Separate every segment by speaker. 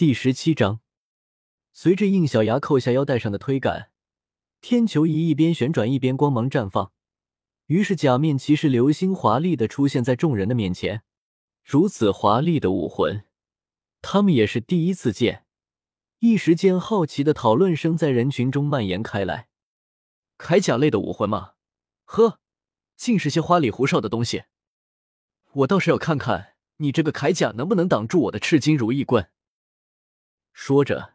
Speaker 1: 第十七章，随着应小牙扣下腰带上的推杆，天球仪一边旋转一边光芒绽放，于是假面骑士流星华丽的出现在众人的面前。如此华丽的武魂，他们也是第一次见。一时间，好奇的讨论声在人群中蔓延开来。铠甲类的武魂吗？呵，尽是些花里胡哨的东西。我倒是要看看你这个铠甲能不能挡住我的赤金如意棍。说着，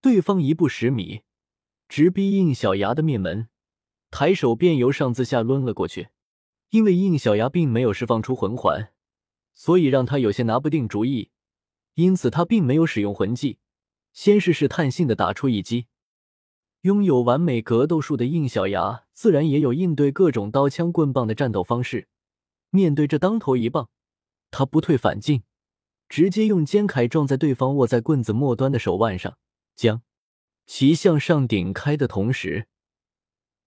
Speaker 1: 对方一步十米，直逼应小牙的面门，抬手便由上自下抡了过去。因为应小牙并没有释放出魂环，所以让他有些拿不定主意，因此他并没有使用魂技。先是试探性的打出一击，拥有完美格斗术的应小牙自然也有应对各种刀枪棍棒的战斗方式。面对这当头一棒，他不退反进，直接用肩铠撞在对方握在棍子末端的手腕上，将其向上顶开的同时，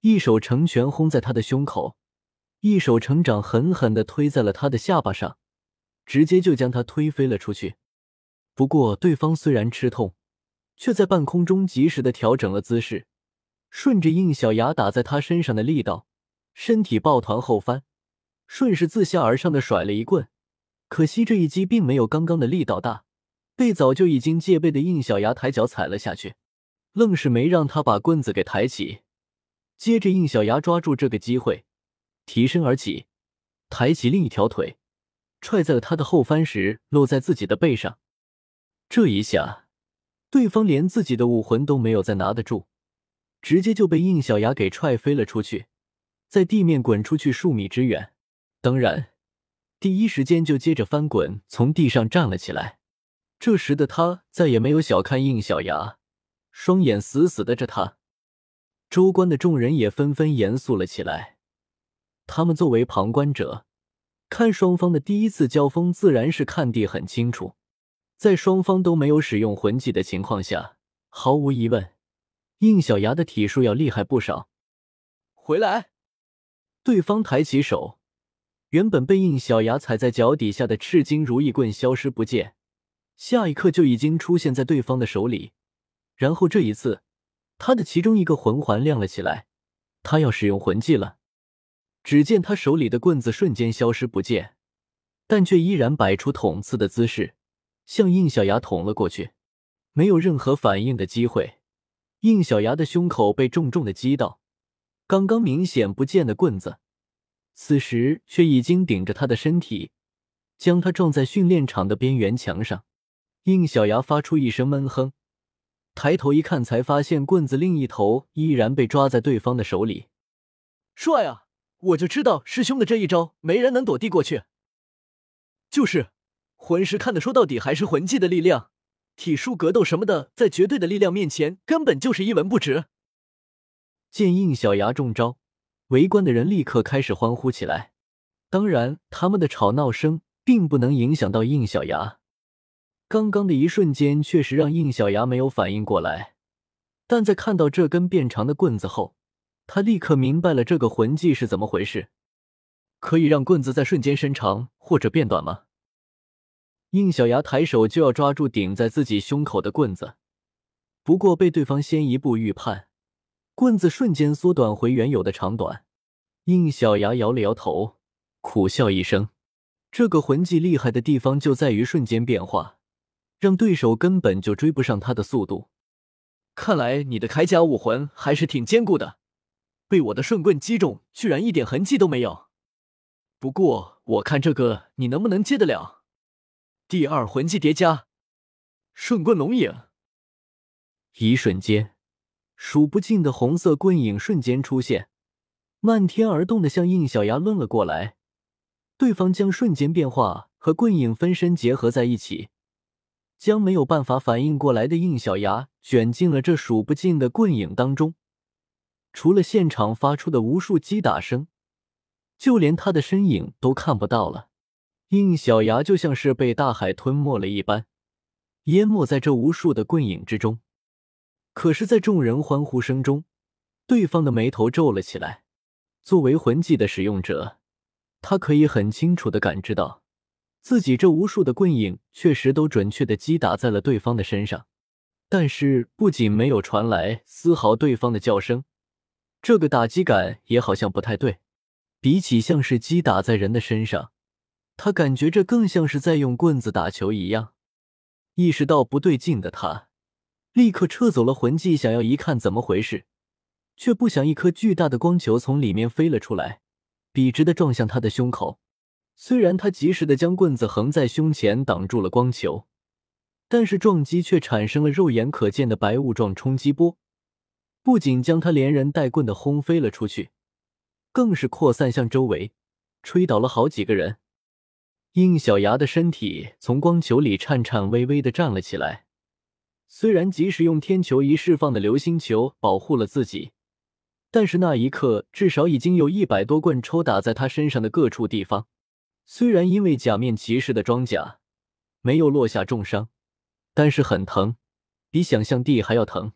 Speaker 1: 一手成拳轰在他的胸口，一手成掌狠狠的推在了他的下巴上，直接就将他推飞了出去。不过对方虽然吃痛。却在半空中及时的调整了姿势，顺着应小牙打在他身上的力道，身体抱团后翻，顺势自下而上的甩了一棍。可惜这一击并没有刚刚的力道大，被早就已经戒备的应小牙抬脚踩了下去，愣是没让他把棍子给抬起。接着应小牙抓住这个机会，提身而起，抬起另一条腿，踹在了他的后翻时落在自己的背上。这一下。对方连自己的武魂都没有再拿得住，直接就被应小牙给踹飞了出去，在地面滚出去数米之远。当然，第一时间就接着翻滚，从地上站了起来。这时的他再也没有小看应小牙，双眼死死的着他。周观的众人也纷纷严肃了起来。他们作为旁观者，看双方的第一次交锋，自然是看得很清楚。在双方都没有使用魂技的情况下，毫无疑问，应小牙的体术要厉害不少。回来，对方抬起手，原本被应小牙踩在脚底下的赤金如意棍消失不见，下一刻就已经出现在对方的手里。然后这一次，他的其中一个魂环亮了起来，他要使用魂技了。只见他手里的棍子瞬间消失不见，但却依然摆出捅刺的姿势。向应小牙捅了过去，没有任何反应的机会。应小牙的胸口被重重的击到，刚刚明显不见的棍子，此时却已经顶着他的身体，将他撞在训练场的边缘墙上。应小牙发出一声闷哼，抬头一看，才发现棍子另一头依然被抓在对方的手里。帅啊！我就知道师兄的这一招没人能躲得过去。就是。魂师看的，说到底还是魂技的力量，体术格斗什么的，在绝对的力量面前，根本就是一文不值。见应小牙中招，围观的人立刻开始欢呼起来。当然，他们的吵闹声并不能影响到应小牙。刚刚的一瞬间，确实让应小牙没有反应过来，但在看到这根变长的棍子后，他立刻明白了这个魂技是怎么回事。可以让棍子在瞬间伸长或者变短吗？应小牙抬手就要抓住顶在自己胸口的棍子，不过被对方先一步预判，棍子瞬间缩短回原有的长短。应小牙摇了摇头，苦笑一声：“这个魂技厉害的地方就在于瞬间变化，让对手根本就追不上他的速度。看来你的铠甲武魂还是挺坚固的，被我的顺棍击中，居然一点痕迹都没有。不过我看这个你能不能接得了？”第二魂技叠加，顺棍龙影。一瞬间，数不尽的红色棍影瞬间出现，漫天而动的向应小牙抡了过来。对方将瞬间变化和棍影分身结合在一起，将没有办法反应过来的应小牙卷进了这数不尽的棍影当中。除了现场发出的无数击打声，就连他的身影都看不到了。应小牙就像是被大海吞没了一般，淹没在这无数的棍影之中。可是，在众人欢呼声中，对方的眉头皱了起来。作为魂技的使用者，他可以很清楚的感知到，自己这无数的棍影确实都准确的击打在了对方的身上，但是不仅没有传来丝毫对方的叫声，这个打击感也好像不太对。比起像是击打在人的身上，他感觉这更像是在用棍子打球一样。意识到不对劲的他，立刻撤走了魂技，想要一看怎么回事，却不想一颗巨大的光球从里面飞了出来，笔直的撞向他的胸口。虽然他及时的将棍子横在胸前挡住了光球，但是撞击却产生了肉眼可见的白雾状冲击波，不仅将他连人带棍的轰飞了出去。更是扩散向周围，吹倒了好几个人。应小牙的身体从光球里颤颤巍巍的站了起来。虽然及时用天球仪释放的流星球保护了自己，但是那一刻至少已经有一百多棍抽打在他身上的各处地方。虽然因为假面骑士的装甲没有落下重伤，但是很疼，比想象地还要疼。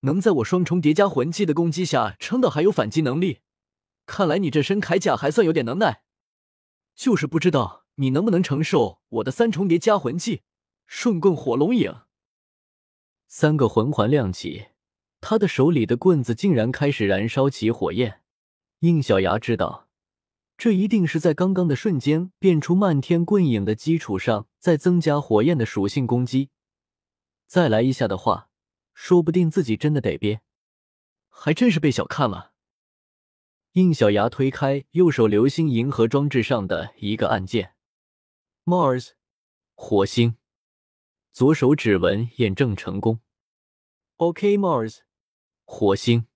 Speaker 1: 能在我双重叠加魂技的攻击下撑到还有反击能力。看来你这身铠甲还算有点能耐，就是不知道你能不能承受我的三重叠加魂技顺棍火龙影。三个魂环亮起，他的手里的棍子竟然开始燃烧起火焰。应小牙知道，这一定是在刚刚的瞬间变出漫天棍影的基础上，再增加火焰的属性攻击。再来一下的话，说不定自己真的得憋。还真是被小看了。应小牙推开右手流星银河装置上的一个按键，Mars，火星，左手指纹验证成功。OK，Mars，火星，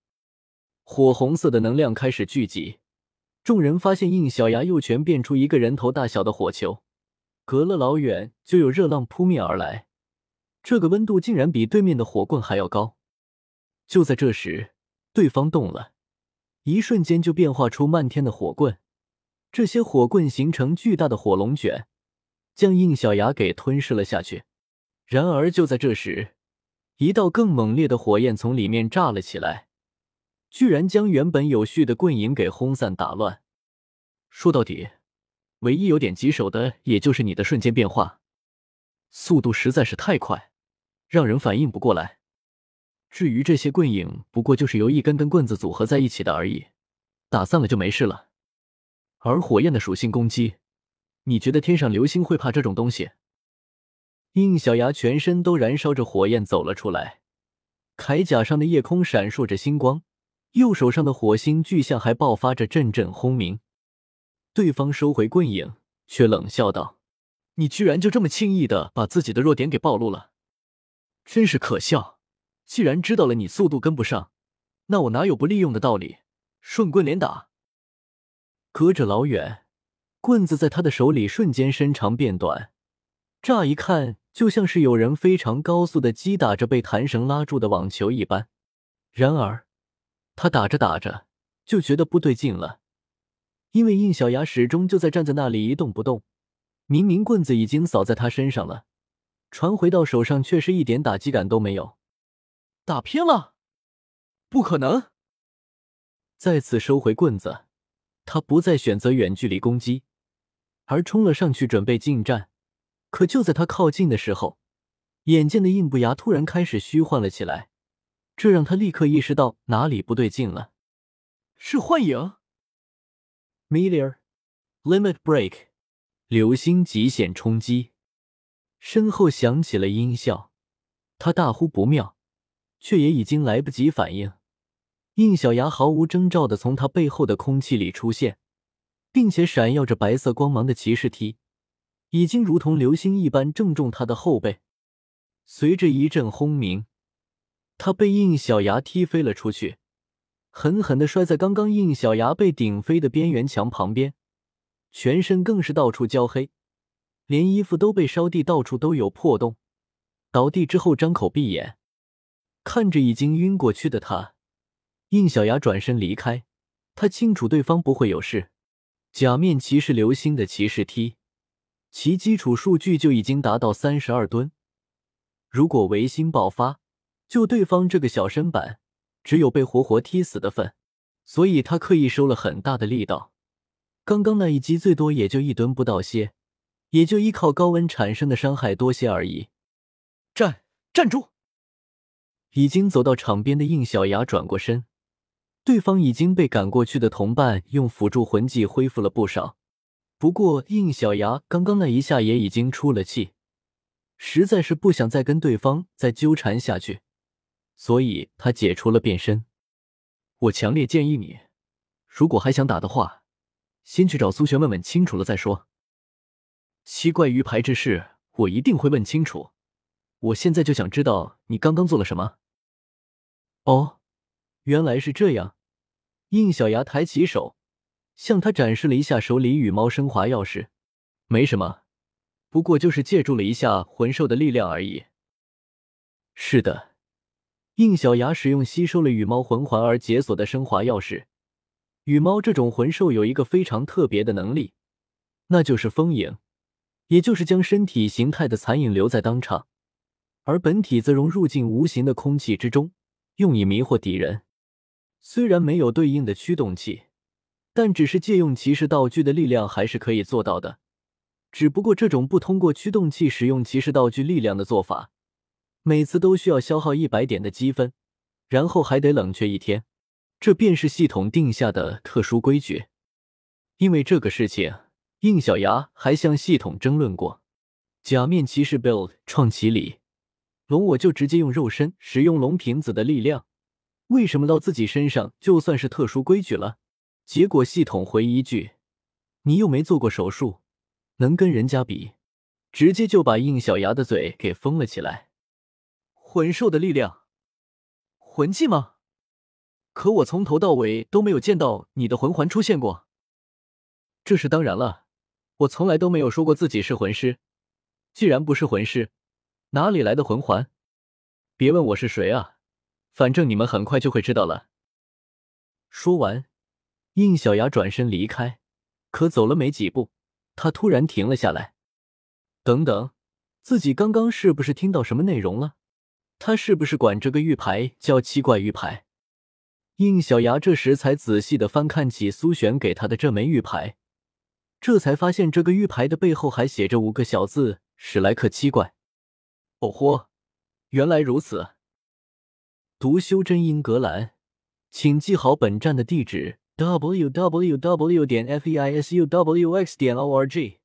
Speaker 1: 火红色的能量开始聚集。众人发现应小牙右拳变出一个人头大小的火球，隔了老远就有热浪扑面而来，这个温度竟然比对面的火棍还要高。就在这时，对方动了。一瞬间就变化出漫天的火棍，这些火棍形成巨大的火龙卷，将应小牙给吞噬了下去。然而就在这时，一道更猛烈的火焰从里面炸了起来，居然将原本有序的棍影给轰散打乱。说到底，唯一有点棘手的，也就是你的瞬间变化，速度实在是太快，让人反应不过来。至于这些棍影，不过就是由一根根棍子组合在一起的而已，打散了就没事了。而火焰的属性攻击，你觉得天上流星会怕这种东西？应小牙全身都燃烧着火焰走了出来，铠甲上的夜空闪烁着星光，右手上的火星巨像还爆发着阵阵轰鸣。对方收回棍影，却冷笑道：“你居然就这么轻易的把自己的弱点给暴露了，真是可笑。”既然知道了你速度跟不上，那我哪有不利用的道理？顺棍连打，隔着老远，棍子在他的手里瞬间伸长变短，乍一看就像是有人非常高速的击打着被弹绳拉住的网球一般。然而，他打着打着就觉得不对劲了，因为应小牙始终就在站在那里一动不动，明明棍子已经扫在他身上了，传回到手上却是一点打击感都没有。打偏了，不可能！再次收回棍子，他不再选择远距离攻击，而冲了上去准备近战。可就在他靠近的时候，眼见的硬不牙突然开始虚幻了起来，这让他立刻意识到哪里不对劲了。是幻影！Meteor Limit Break，流星极限冲击！身后响起了音效，他大呼不妙。却也已经来不及反应，应小牙毫无征兆的从他背后的空气里出现，并且闪耀着白色光芒的骑士踢，已经如同流星一般正中他的后背。随着一阵轰鸣，他被应小牙踢飞了出去，狠狠的摔在刚刚应小牙被顶飞的边缘墙旁边，全身更是到处焦黑，连衣服都被烧地，到处都有破洞。倒地之后，张口闭眼。看着已经晕过去的他，应小牙转身离开。他清楚对方不会有事。假面骑士流星的骑士踢，其基础数据就已经达到三十二吨。如果维新爆发，就对方这个小身板，只有被活活踢死的份。所以他刻意收了很大的力道。刚刚那一击最多也就一吨不到些，也就依靠高温产生的伤害多些而已。
Speaker 2: 站，站住！
Speaker 1: 已经走到场边的应小牙转过身，对方已经被赶过去的同伴用辅助魂技恢复了不少。不过应小牙刚刚那一下也已经出了气，实在是不想再跟对方再纠缠下去，所以他解除了变身。我强烈建议你，如果还想打的话，先去找苏璇问问清楚了再说。七怪鱼排之事，我一定会问清楚。我现在就想知道你刚刚做了什么。哦，原来是这样。应小牙抬起手，向他展示了一下手里羽毛升华钥匙。没什么，不过就是借助了一下魂兽的力量而已。是的，应小牙使用吸收了羽毛魂环而解锁的升华钥匙。羽毛这种魂兽有一个非常特别的能力，那就是封影，也就是将身体形态的残影留在当场，而本体则融入进无形的空气之中。用以迷惑敌人，虽然没有对应的驱动器，但只是借用骑士道具的力量还是可以做到的。只不过这种不通过驱动器使用骑士道具力量的做法，每次都需要消耗一百点的积分，然后还得冷却一天。这便是系统定下的特殊规矩。因为这个事情，应小牙还向系统争论过。假面骑士 build 创奇里。龙我就直接用肉身使用龙瓶子的力量，为什么到自己身上就算是特殊规矩了？结果系统回一句：“你又没做过手术，能跟人家比？”直接就把应小牙的嘴给封了起来。魂兽的力量，魂技吗？可我从头到尾都没有见到你的魂环出现过。这是当然了，我从来都没有说过自己是魂师。既然不是魂师。哪里来的魂环？别问我是谁啊，反正你们很快就会知道了。说完，应小牙转身离开，可走了没几步，他突然停了下来。等等，自己刚刚是不是听到什么内容了？他是不是管这个玉牌叫七怪玉牌？应小牙这时才仔细的翻看起苏璇给他的这枚玉牌，这才发现这个玉牌的背后还写着五个小字：史莱克七怪。哦豁，原来如此。读修真英格兰，请记好本站的地址：w w w. 点 f e i s u w x. 点 o r g。